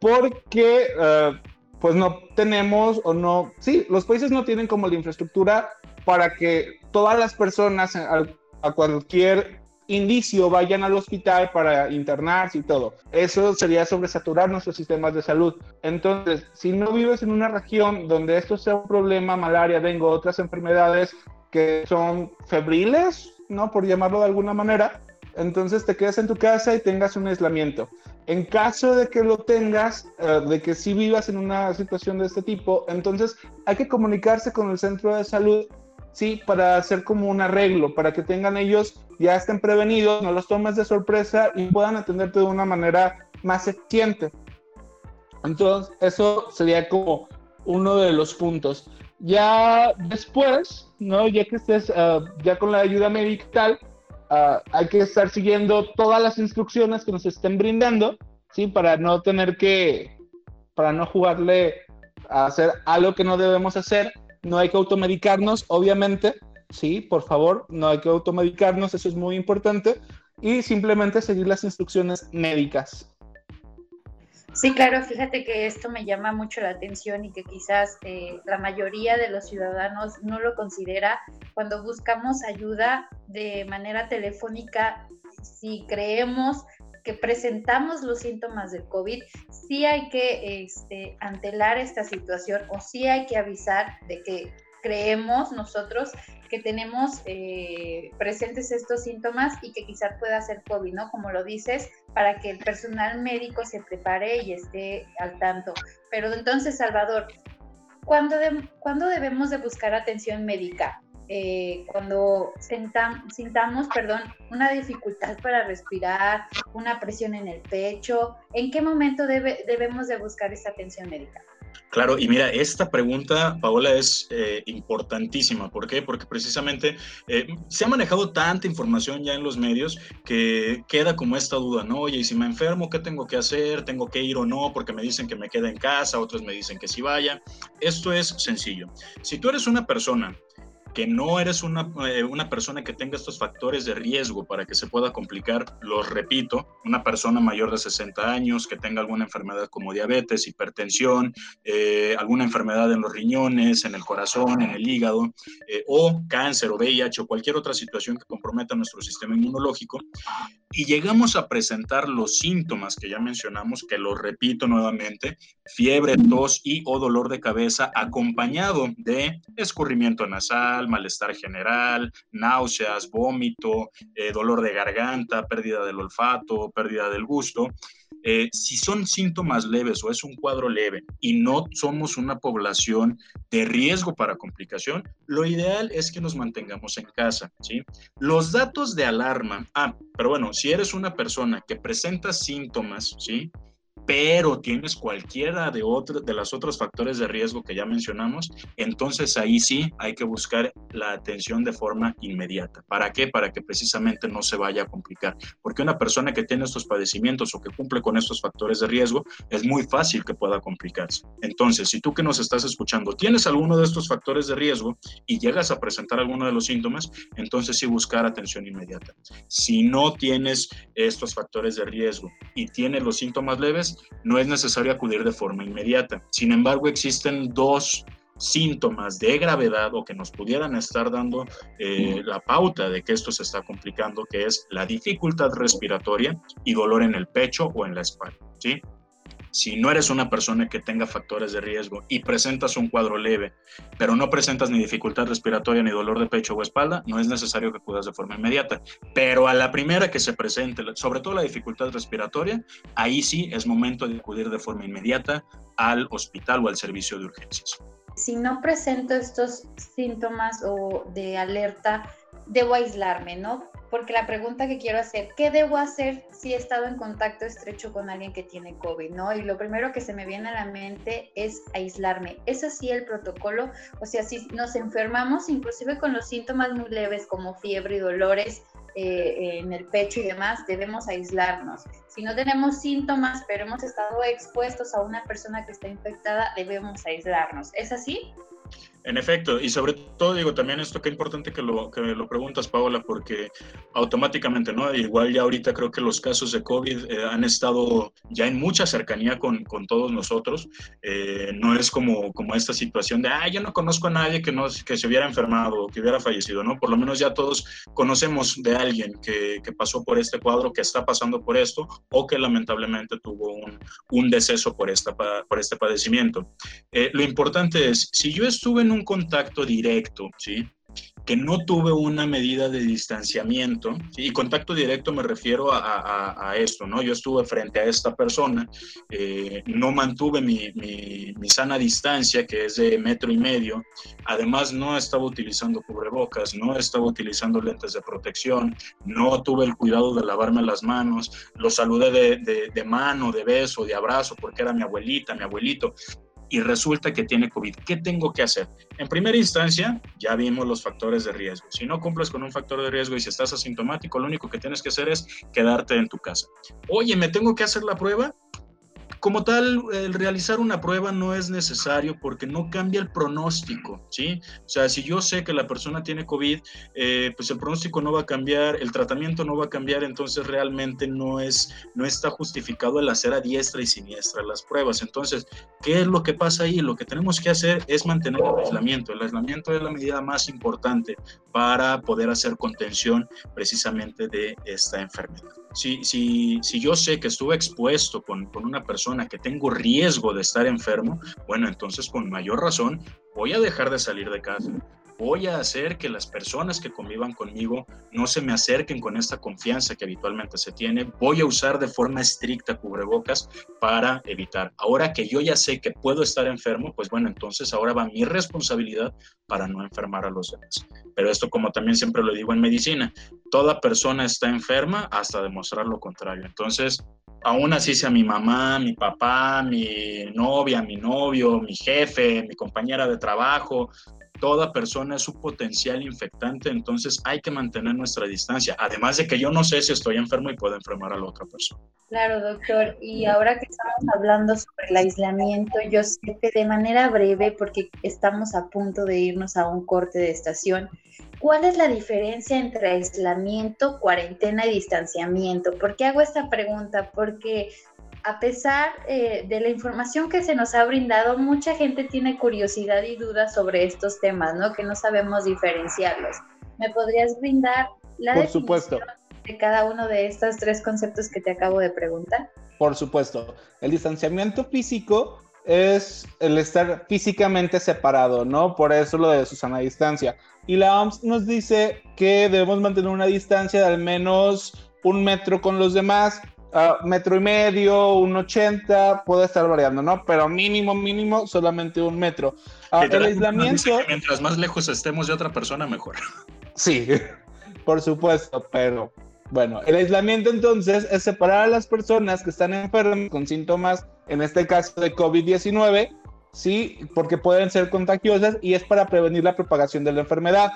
Porque uh, pues no tenemos o no, sí, los países no tienen como la infraestructura para que todas las personas a, a cualquier indicio vayan al hospital para internarse y todo. Eso sería sobresaturar nuestros sistemas de salud. Entonces, si no vives en una región donde esto sea un problema, malaria, dengue, otras enfermedades que son febriles, ¿no? Por llamarlo de alguna manera, entonces te quedas en tu casa y tengas un aislamiento. En caso de que lo tengas, eh, de que sí vivas en una situación de este tipo, entonces hay que comunicarse con el centro de salud, sí, para hacer como un arreglo, para que tengan ellos, ya estén prevenidos, no los tomes de sorpresa y puedan atenderte de una manera más eficiente. Entonces, eso sería como uno de los puntos. Ya después, ¿no? Ya que estés eh, ya con la ayuda tal, Ah, hay que estar siguiendo todas las instrucciones que nos estén brindando, ¿sí? Para no tener que, para no jugarle a hacer algo que no debemos hacer. No hay que automedicarnos, obviamente, sí, por favor, no hay que automedicarnos, eso es muy importante. Y simplemente seguir las instrucciones médicas. Sí, claro, fíjate que esto me llama mucho la atención y que quizás eh, la mayoría de los ciudadanos no lo considera cuando buscamos ayuda de manera telefónica. Si creemos que presentamos los síntomas del COVID, sí hay que este, antelar esta situación o sí hay que avisar de que creemos nosotros que tenemos eh, presentes estos síntomas y que quizás pueda ser COVID, ¿no? Como lo dices, para que el personal médico se prepare y esté al tanto. Pero entonces, Salvador, ¿cuándo, debemos de buscar atención médica? Eh, cuando sintamos perdón, una dificultad para respirar, una presión en el pecho, ¿en qué momento debemos de buscar esta atención médica? Claro, y mira, esta pregunta, Paola, es eh, importantísima. ¿Por qué? Porque precisamente eh, se ha manejado tanta información ya en los medios que queda como esta duda, ¿no? Oye, y si me enfermo, ¿qué tengo que hacer? ¿Tengo que ir o no? Porque me dicen que me quede en casa, otros me dicen que sí vaya. Esto es sencillo. Si tú eres una persona que no eres una, eh, una, persona que tenga estos factores de riesgo para que se pueda complicar, los repito, una persona mayor de 60 años que tenga alguna enfermedad como diabetes, hipertensión, eh, alguna enfermedad en los riñones, en el corazón, en el hígado, eh, o cáncer o VIH o cualquier otra situación que comprometa nuestro sistema inmunológico, y llegamos a presentar los síntomas que ya mencionamos, que los repito nuevamente, fiebre, tos y o dolor de cabeza acompañado de escurrimiento nasal, malestar general, náuseas, vómito, eh, dolor de garganta, pérdida del olfato, pérdida del gusto. Eh, si son síntomas leves o es un cuadro leve y no somos una población de riesgo para complicación, lo ideal es que nos mantengamos en casa, ¿sí? Los datos de alarma, ah, pero bueno, si eres una persona que presenta síntomas, ¿sí? Pero tienes cualquiera de, otros de los otros factores de riesgo que ya mencionamos, entonces ahí sí hay que buscar la atención de forma inmediata. ¿Para qué? Para que precisamente no se vaya a complicar. Porque una persona que tiene estos padecimientos o que cumple con estos factores de riesgo, es muy fácil que pueda complicarse. Entonces, si tú que nos estás escuchando tienes alguno de estos factores de riesgo y llegas a presentar alguno de los síntomas, entonces sí buscar atención inmediata. Si no tienes estos factores de riesgo y tienes los síntomas leves, no es necesario acudir de forma inmediata. Sin embargo, existen dos síntomas de gravedad o que nos pudieran estar dando eh, la pauta de que esto se está complicando, que es la dificultad respiratoria y dolor en el pecho o en la espalda. ¿sí? Si no eres una persona que tenga factores de riesgo y presentas un cuadro leve, pero no presentas ni dificultad respiratoria ni dolor de pecho o espalda, no es necesario que acudas de forma inmediata. Pero a la primera que se presente, sobre todo la dificultad respiratoria, ahí sí es momento de acudir de forma inmediata al hospital o al servicio de urgencias. Si no presento estos síntomas o de alerta, debo aislarme, ¿no? porque la pregunta que quiero hacer, ¿qué debo hacer si he estado en contacto estrecho con alguien que tiene COVID? ¿no? Y lo primero que se me viene a la mente es aislarme. ¿Es así el protocolo? O sea, si nos enfermamos, inclusive con los síntomas muy leves como fiebre y dolores eh, en el pecho y demás, debemos aislarnos. Si no tenemos síntomas, pero hemos estado expuestos a una persona que está infectada, debemos aislarnos. ¿Es así? En efecto, y sobre todo digo también esto que es importante que lo, que lo preguntas, Paola, porque automáticamente, ¿no? Igual ya ahorita creo que los casos de COVID eh, han estado ya en mucha cercanía con, con todos nosotros. Eh, no es como, como esta situación de, ah, yo no conozco a nadie que, no, que se hubiera enfermado o que hubiera fallecido, ¿no? Por lo menos ya todos conocemos de alguien que, que pasó por este cuadro, que está pasando por esto o que lamentablemente tuvo un, un deceso por, esta, por este padecimiento. Eh, lo importante es, si yo estuve en un contacto directo, ¿sí? que no tuve una medida de distanciamiento, y contacto directo me refiero a, esto, ¿no? Yo estuve frente a esta persona, eh, no mantuve mi, mi, sana distancia, que es de metro y medio, además no estaba utilizando cubrebocas, no estaba utilizando lentes de protección, no tuve el cuidado de lavarme las manos, lo saludé de, de, de mano, de beso, de abrazo, porque era mi abuelita, mi abuelito, y resulta que tiene COVID. ¿Qué tengo que hacer? En primera instancia, ya vimos los factores de riesgo. Si no cumples con un factor de riesgo y si estás asintomático, lo único que tienes que hacer es quedarte en tu casa. Oye, ¿me tengo que hacer la prueba? Como tal, el realizar una prueba no es necesario porque no cambia el pronóstico, ¿sí? O sea, si yo sé que la persona tiene COVID, eh, pues el pronóstico no va a cambiar, el tratamiento no va a cambiar, entonces realmente no, es, no está justificado el hacer a diestra y siniestra las pruebas. Entonces, ¿qué es lo que pasa ahí? Lo que tenemos que hacer es mantener el aislamiento. El aislamiento es la medida más importante para poder hacer contención precisamente de esta enfermedad. Si, si, si yo sé que estuve expuesto con, con una persona, que tengo riesgo de estar enfermo, bueno, entonces con mayor razón voy a dejar de salir de casa. Voy a hacer que las personas que convivan conmigo no se me acerquen con esta confianza que habitualmente se tiene. Voy a usar de forma estricta cubrebocas para evitar. Ahora que yo ya sé que puedo estar enfermo, pues bueno, entonces ahora va mi responsabilidad para no enfermar a los demás. Pero esto, como también siempre lo digo en medicina, toda persona está enferma hasta demostrar lo contrario. Entonces, aún así sea mi mamá, mi papá, mi novia, mi novio, mi jefe, mi compañera de trabajo, toda persona es su potencial infectante, entonces hay que mantener nuestra distancia, además de que yo no sé si estoy enfermo y puedo enfermar a la otra persona. Claro, doctor, y ahora que estamos hablando sobre el aislamiento, yo sé que de manera breve, porque estamos a punto de irnos a un corte de estación, ¿cuál es la diferencia entre aislamiento, cuarentena y distanciamiento? ¿Por qué hago esta pregunta? Porque a pesar eh, de la información que se nos ha brindado, mucha gente tiene curiosidad y dudas sobre estos temas, ¿no? Que no sabemos diferenciarlos. ¿Me podrías brindar la Por supuesto. de cada uno de estos tres conceptos que te acabo de preguntar? Por supuesto. El distanciamiento físico es el estar físicamente separado, ¿no? Por eso lo de Susana distancia. Y la OMS nos dice que debemos mantener una distancia de al menos un metro con los demás uh, metro y medio, un 80, puede estar variando, ¿no? Pero mínimo, mínimo, solamente un metro. Uh, el aislamiento... mientras más lejos estemos de otra persona, mejor. Sí, <laughs> por supuesto, pero bueno, el aislamiento entonces es separar a las personas que están enfermas con síntomas, en este caso de COVID-19, sí, porque pueden ser contagiosas y es para prevenir la propagación de la enfermedad.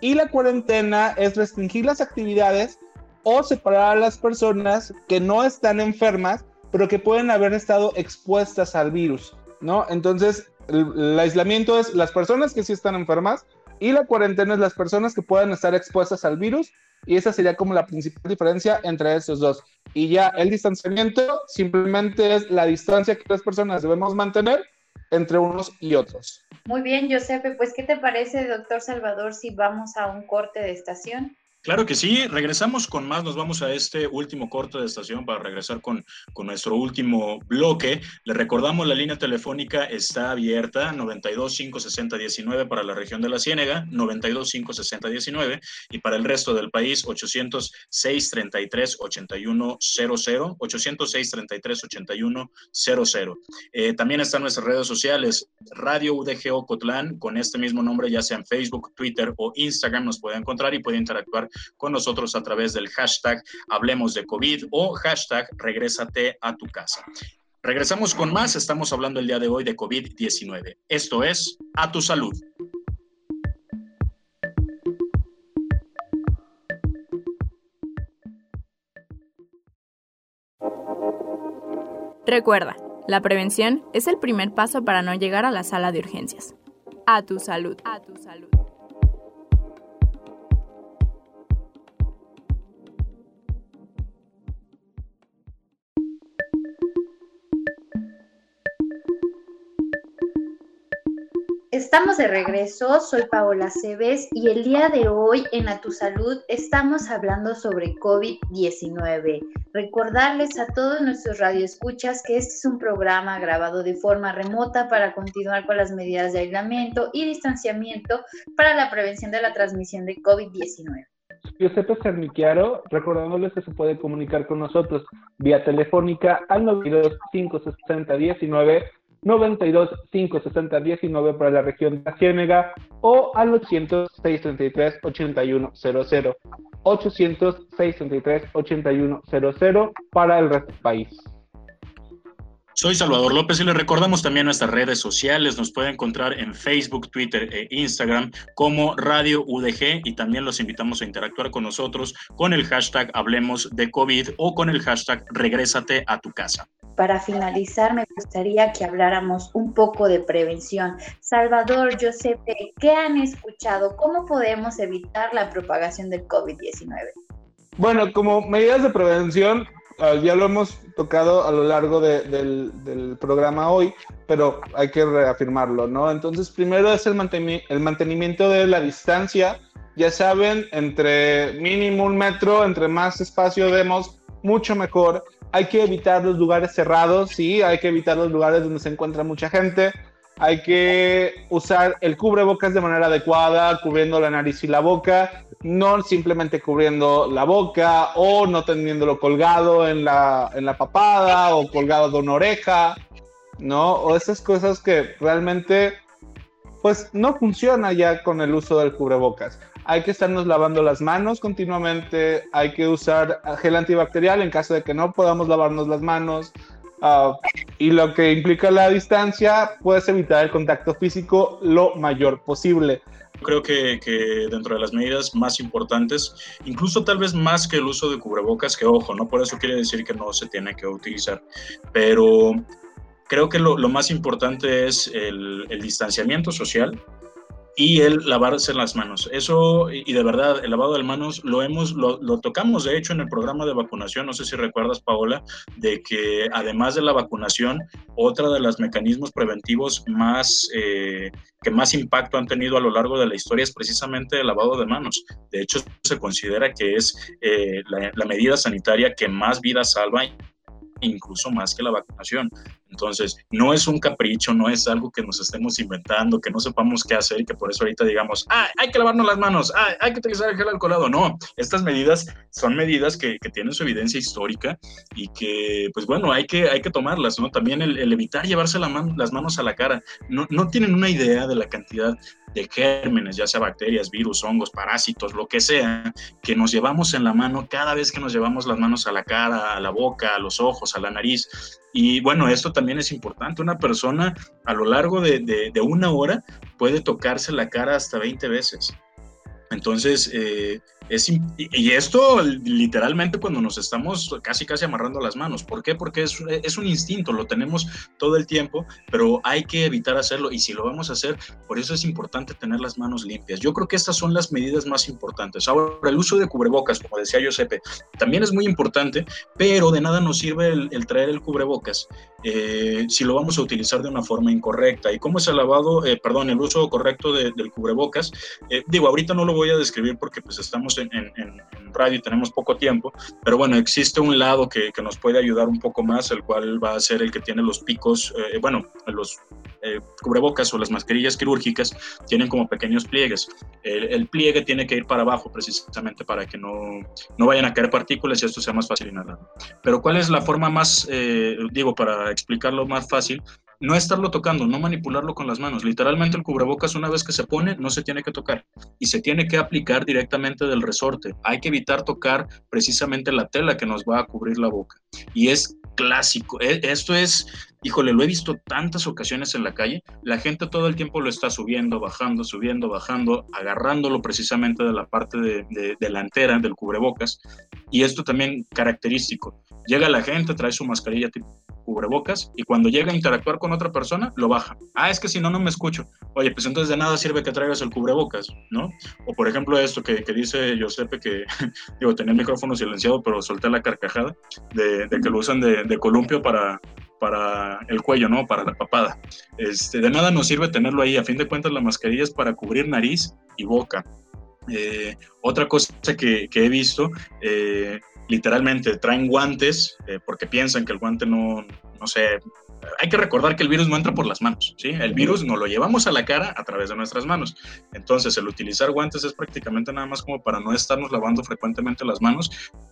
Y la cuarentena es restringir las actividades o separar a las personas que no están enfermas, pero que pueden haber estado expuestas al virus, ¿no? Entonces, el, aislamiento es las personas que sí están enfermas y la cuarentena es las personas que puedan estar expuestas al virus y esa sería como la principal diferencia entre esos dos. Y ya el distanciamiento simplemente es la distancia que las personas debemos mantener entre unos y otros. Muy bien, Josepe, pues ¿qué te parece, doctor Salvador, si vamos a un corte de estación? Claro que sí, regresamos con más, nos vamos a este último corte de estación para regresar con, con nuestro último bloque. Le recordamos, la línea telefónica está abierta, 92 560 19 para la región de la Ciénega, 92 560 19 y para el resto del país 806 33 81 00, 806 33 81 00. también están nuestras redes sociales, Radio UDG Ocotlán, con este mismo nombre, ya sea en Facebook, Twitter o Instagram, nos puede encontrar y puede interactuar con nosotros a través del hashtag Hablemos de COVID o hashtag Regrésate a tu casa. Regresamos con más, estamos hablando el día de hoy de COVID-19. Esto es A tu salud. Recuerda, la prevención es el primer paso para no llegar a la sala de urgencias. A tu salud. A tu salud. Estamos de regreso, soy Paola Cebes y el día de hoy en A Tu Salud estamos hablando sobre COVID-19. Recordarles a todos nuestros radioescuchas que este es un programa grabado de forma remota para continuar con las medidas de aislamiento y distanciamiento para la prevención de la transmisión de COVID-19. Giuseppe Cerniquiaro, recordándoles que se puede comunicar con nosotros vía telefónica al 92 560 19 92 560 19 para la región de la Ciénega o al 800 633 8100 800 633 8100 para el resto del país. Soy Salvador López y les recordamos también nuestras redes sociales. Nos puede encontrar en Facebook, Twitter e Instagram como Radio UDG y también los invitamos a interactuar con nosotros con el hashtag Hablemos de COVID o con el hashtag Regrésate a tu casa. Para finalizar, me gustaría que habláramos un poco de prevención. Salvador, Giuseppe, ¿qué han escuchado? ¿Cómo podemos evitar la propagación del COVID-19? Bueno, como medidas de prevención, ya lo hemos tocado a lo largo del, programa hoy, pero hay que reafirmarlo, ¿no? Entonces, primero es el, mantenimiento de la distancia. Ya saben, entre mínimo un metro, entre más espacio demos, mucho mejor. Hay que evitar los lugares cerrados, sí, hay que evitar los lugares donde se encuentra mucha gente. Hay que usar el cubrebocas de manera adecuada, cubriendo la nariz y la boca no simplemente cubriendo la boca o no teniéndolo colgado en la, en la papada o colgado de una oreja, ¿no? O esas cosas que realmente, pues no funciona ya con el uso del cubrebocas. Hay que estarnos lavando las manos continuamente, hay que usar gel antibacterial en caso de que no podamos lavarnos las manos. Ah, y lo que implica la distancia, puedes evitar el contacto físico lo mayor posible. Creo que, dentro de las medidas más importantes, incluso tal vez más que el uso de cubrebocas, que ojo, no por eso quiere decir que no se tiene que utilizar, pero creo que lo, más importante es el, el distanciamiento social, y el lavarse las manos. Eso, y de verdad, el lavado de manos lo hemos, lo, tocamos de hecho en el programa de vacunación, no sé si recuerdas, Paola, de que además de la vacunación, otra de los mecanismos preventivos más, eh, que más impacto han tenido a lo largo de la historia es precisamente el lavado de manos. De hecho, se considera que es eh, la, la medida sanitaria que más vidas salva incluso más que la vacunación. Entonces, no es un capricho, no es algo que nos estemos inventando, que no sepamos qué hacer y que por eso ahorita digamos, ah, hay que lavarnos las manos, ah, hay que utilizar el gel alcoholado. No, estas medidas son medidas que, tienen su evidencia histórica y que, pues bueno, hay que, hay que tomarlas, ¿no? También el, evitar llevarse la las manos a la cara. No, no tienen una idea de la cantidad de gérmenes, ya sea bacterias, virus, hongos, parásitos, lo que sea, que nos llevamos en la mano cada vez que nos llevamos las manos a la cara, a la boca, a los ojos, a la nariz. Y bueno, esto también es importante. Una persona a lo largo de, de, una hora puede tocarse la cara hasta 20 veces. Entonces, eh, y esto literalmente cuando nos estamos casi casi amarrando las manos. ¿Por qué? Porque es, es, un instinto, lo tenemos todo el tiempo, pero hay que evitar hacerlo y si lo vamos a hacer, por eso es importante tener las manos limpias. Yo creo que estas son las medidas más importantes. Ahora, el uso de cubrebocas, como decía Giuseppe, también es muy importante, pero de nada nos sirve el, traer el cubrebocas eh, si lo vamos a utilizar de una forma incorrecta. ¿Y cómo es el lavado, eh, perdón, el uso correcto del cubrebocas? Eh, digo, ahorita no lo voy a describir porque pues estamos en, radio tenemos poco tiempo, pero bueno, existe un lado que, nos puede ayudar un poco más, el cual va a ser el que tiene los picos, eh, bueno, los eh, cubrebocas o las mascarillas quirúrgicas tienen como pequeños pliegues. El, pliegue tiene que ir para abajo precisamente para que no, no vayan a caer partículas y esto sea más fácil inhalar. Pero ¿cuál es la forma más, eh, digo, para explicarlo más fácil? No estarlo tocando, no manipularlo con las manos. Literalmente el cubrebocas una vez que se pone no se tiene que tocar y se tiene que aplicar directamente del resorte. Hay que evitar tocar precisamente la tela que nos va a cubrir la boca. Y es clásico. E, esto es, híjole, lo he visto tantas ocasiones en la calle. La gente todo el tiempo lo está subiendo, bajando, subiendo, bajando, agarrándolo precisamente de la parte de, delantera del cubrebocas. Y esto también característico. Llega la gente, trae su mascarilla tipo cubrebocas y cuando llega a interactuar con otra persona, lo baja. Ah, es que si no, no me escucho. Oye, pues entonces de nada sirve que traigas el cubrebocas, ¿no? O por ejemplo esto que, que dice Giuseppe, que <laughs> digo, tenía el micrófono silenciado, pero solté la carcajada de, que lo usan de, de columpio para, para el cuello, ¿no? Para la papada. Este, de nada nos sirve tenerlo ahí. A fin de cuentas, la mascarilla es para cubrir nariz y boca. Eh, otra cosa que, que he visto, eh, literalmente traen guantes eh, porque piensan que el guante no, no sé, hay que recordar que el virus no entra por las manos, ¿sí? El virus nos lo llevamos a la cara a través de nuestras manos. Entonces, el utilizar guantes es prácticamente nada más como para no estarnos lavando frecuentemente las manos,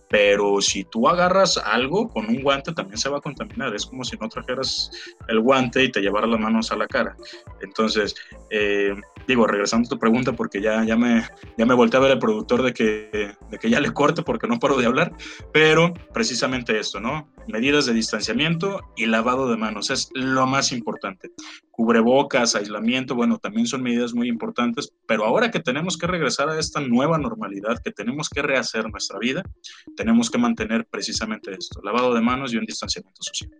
pero si tú agarras algo con un guante también se va a contaminar. Es como si no trajeras el guante y te llevaras las manos a la cara. Entonces, eh, digo, regresando a tu pregunta, porque ya, ya, me, ya me volteé a ver el productor de que, de que ya le corte porque no paro de hablar, pero precisamente esto, ¿no? Medidas de distanciamiento y lavado de manos es lo más importante. Cubrebocas, aislamiento, bueno, también son medidas muy importantes, pero ahora que tenemos que regresar a esta nueva normalidad, que tenemos que rehacer nuestra vida, tenemos que mantener precisamente esto, lavado de manos y un distanciamiento social.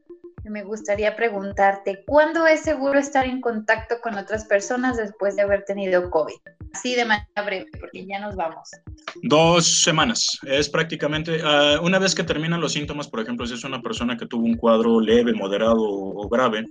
Me gustaría preguntarte, ¿cuándo es seguro estar en contacto con otras personas después de haber tenido COVID? Así de manera breve, porque ya nos vamos. Dos semanas. Es prácticamente, uh, una vez que terminan los síntomas, por ejemplo, si es una persona que tuvo un cuadro leve, moderado o grave,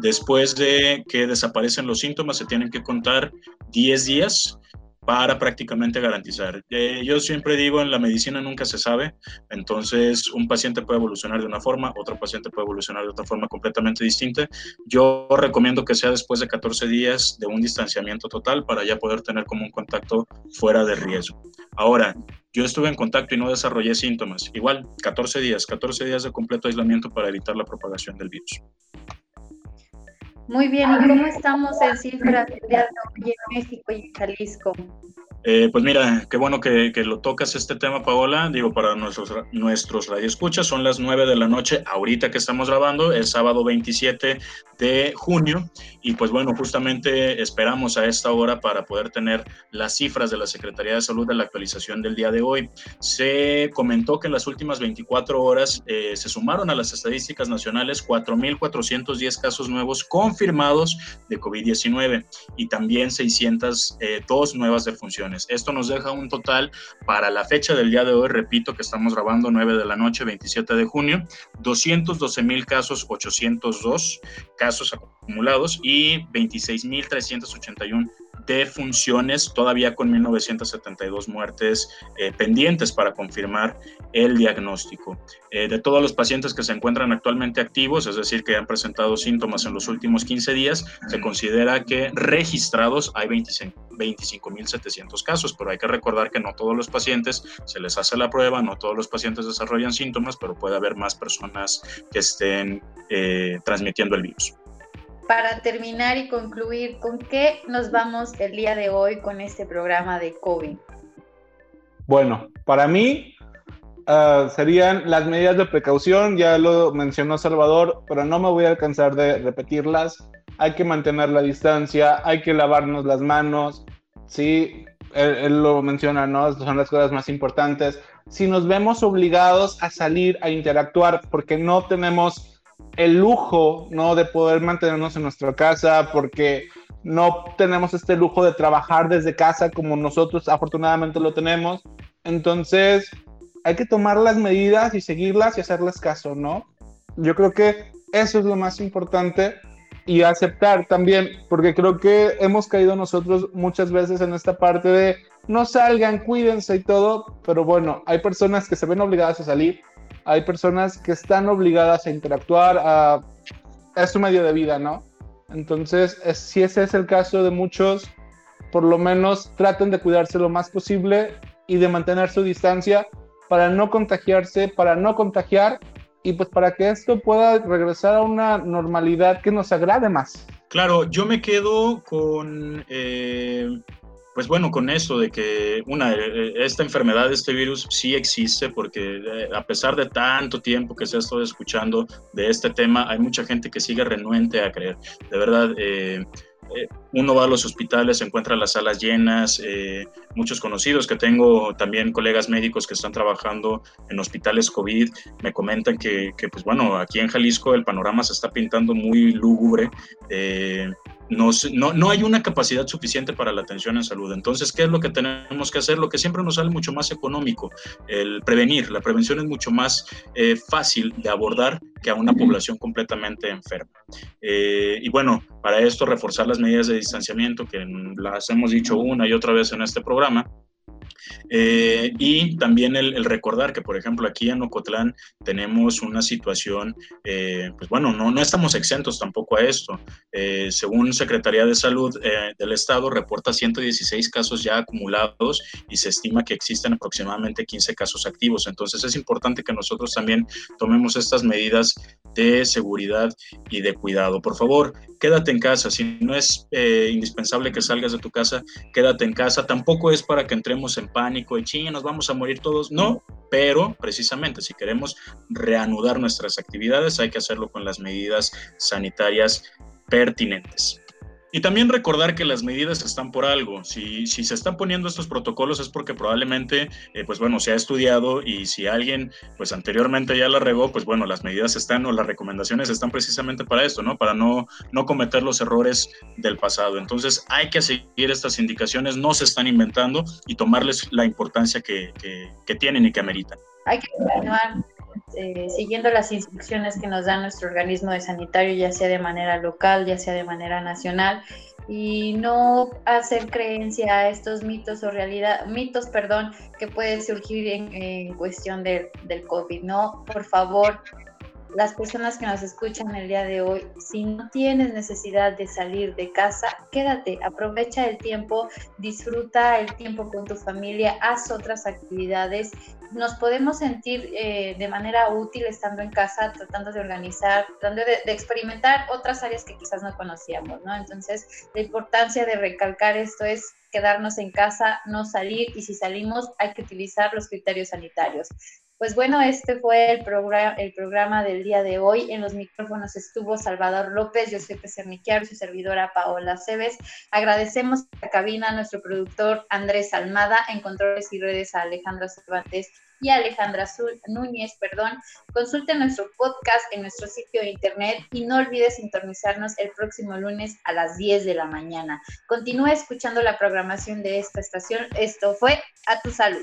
después de que desaparecen los síntomas, se tienen que contar 10 días para prácticamente garantizar. Eh, yo siempre digo, en la medicina nunca se sabe, entonces un paciente puede evolucionar de una forma, otro paciente puede evolucionar de otra forma completamente distinta. Yo recomiendo que sea después de 14 días de un distanciamiento total para ya poder tener como un contacto fuera de riesgo. Ahora, yo estuve en contacto y no desarrollé síntomas. Igual, 14 días, 14 días de completo aislamiento para evitar la propagación del virus. Muy bien, ¿y cómo estamos en cifras de en México y en Jalisco? Eh, pues mira, qué bueno que, que, lo tocas este tema, Paola. Digo, para nuestros, nuestros radioescuchas, son las 9 de la noche, ahorita que estamos grabando, el sábado 27 de junio. Y pues bueno, justamente esperamos a esta hora para poder tener las cifras de la Secretaría de Salud de la actualización del día de hoy. Se comentó que en las últimas 24 horas eh, se sumaron a las estadísticas nacionales 4.410 casos nuevos confirmados de COVID-19 y también 602 eh, nuevas defunciones. Esto nos deja un total para la fecha del día de hoy, repito que estamos grabando 9 de la noche, 27 de junio, 212 mil casos, 802 casos acumulados y 26.381 de funciones, todavía con 1972 muertes eh, pendientes para confirmar el diagnóstico. Eh, de todos los pacientes que se encuentran actualmente activos, es decir, que han presentado síntomas en los últimos 15 días, se considera que registrados hay 25.700 casos, pero hay que recordar que no todos los pacientes se les hace la prueba, no todos los pacientes desarrollan síntomas, pero puede haber más personas que estén eh, transmitiendo el virus para terminar y concluir, ¿con qué nos vamos el día de hoy con este programa de COVID? Bueno, para mí uh, serían las medidas de precaución, ya lo mencionó Salvador, pero no me voy a alcanzar de repetirlas. Hay que mantener la distancia, hay que lavarnos las manos, sí, él lo menciona, ¿no? Son las cosas más importantes. Si nos vemos obligados a salir a interactuar porque no tenemos el lujo, ¿no? De poder mantenernos en nuestra casa porque no tenemos este lujo de trabajar desde casa como nosotros afortunadamente lo tenemos. Entonces, hay que tomar las medidas y seguirlas y hacerles caso, ¿no? Yo creo que eso es lo más importante y aceptar también, porque creo que hemos caído nosotros muchas veces en esta parte de no salgan, cuídense y todo, pero bueno, hay personas que se ven obligadas a salir hay personas que están obligadas a interactuar, a, es su medio de vida, ¿no? Entonces, si ese es el caso de muchos, por lo menos traten de cuidarse lo más posible y de mantener su distancia para no contagiarse, para no contagiar y pues para que esto pueda regresar a una normalidad que nos agrade más. Claro, yo me quedo con eh, pues bueno, con eso de que una, eh, eh, esta enfermedad, este virus sí existe, porque eh, a pesar de tanto tiempo que se ha estado escuchando de este tema, hay mucha gente que sigue renuente a creer. De verdad, uno va a los hospitales, encuentra las salas llenas, muchos conocidos que tengo, también colegas médicos que están trabajando en hospitales COVID, me comentan que, pues bueno, aquí en Jalisco el panorama se está pintando muy lúgubre. No, no, hay una capacidad suficiente para la atención en salud. Entonces, ¿qué es lo que tenemos que hacer? Lo que siempre nos sale mucho más económico, el prevenir. La prevención es mucho más eh, fácil de abordar que a una población completamente enferma. Eh, y bueno, para esto reforzar las medidas de distanciamiento, que las hemos dicho una y otra vez en este programa, eh, y también el, recordar que, por ejemplo, aquí en Ocotlán tenemos una situación, eh, pues bueno, no, no estamos exentos tampoco a esto. Eh, según Secretaría de Salud del Estado, reporta 116 casos ya acumulados y se estima que existen aproximadamente 15 casos activos. Entonces es importante que nosotros también tomemos estas medidas de seguridad y de cuidado. Por favor, quédate en casa. Si no es indispensable que salgas de tu casa, quédate en casa. Tampoco es para que entremos en pánico y ching, nos vamos a morir todos. No, pero precisamente si queremos reanudar nuestras actividades hay que hacerlo con las medidas sanitarias pertinentes. Y también recordar que las medidas están por algo. Si, si se están poniendo estos protocolos es porque probablemente, eh, pues bueno, se ha estudiado y si alguien, pues anteriormente ya la regó, pues bueno, las medidas están o las recomendaciones están precisamente para esto, ¿no? Para no, no cometer los errores del pasado. Entonces hay que seguir estas indicaciones, no se están inventando y tomarles la importancia que, que, que tienen y que ameritan. Hay que continuar eh, siguiendo las instrucciones que nos da nuestro organismo de sanitario, ya sea de manera local, ya sea de manera nacional, y no hacer creencia a estos mitos o realidad, mitos, perdón, que pueden surgir en, cuestión del COVID, ¿no? Por favor, las personas que nos escuchan el día de hoy, si no tienes necesidad de salir de casa, quédate, aprovecha el tiempo, disfruta el tiempo con tu familia, haz otras actividades. Nos podemos sentir eh, de manera útil estando en casa, tratando de organizar, tratando de, de, experimentar otras áreas que quizás no conocíamos, ¿no? Entonces, la importancia de recalcar esto es quedarnos en casa, no salir y si salimos hay que utilizar los criterios sanitarios. Pues bueno, este fue el, programa, el programa del día de hoy. En los micrófonos estuvo Salvador López, yo soy su servidora Paola Cebes. Agradecemos a la cabina a nuestro productor Andrés Almada, en controles y redes a Alejandra Cervantes y a Alejandra Núñez, perdón. Consulte nuestro podcast en nuestro sitio de internet y no olvides sintonizarnos el próximo lunes a las 10 de la mañana. Continúa escuchando la programación de esta estación. Esto fue A Tu Salud.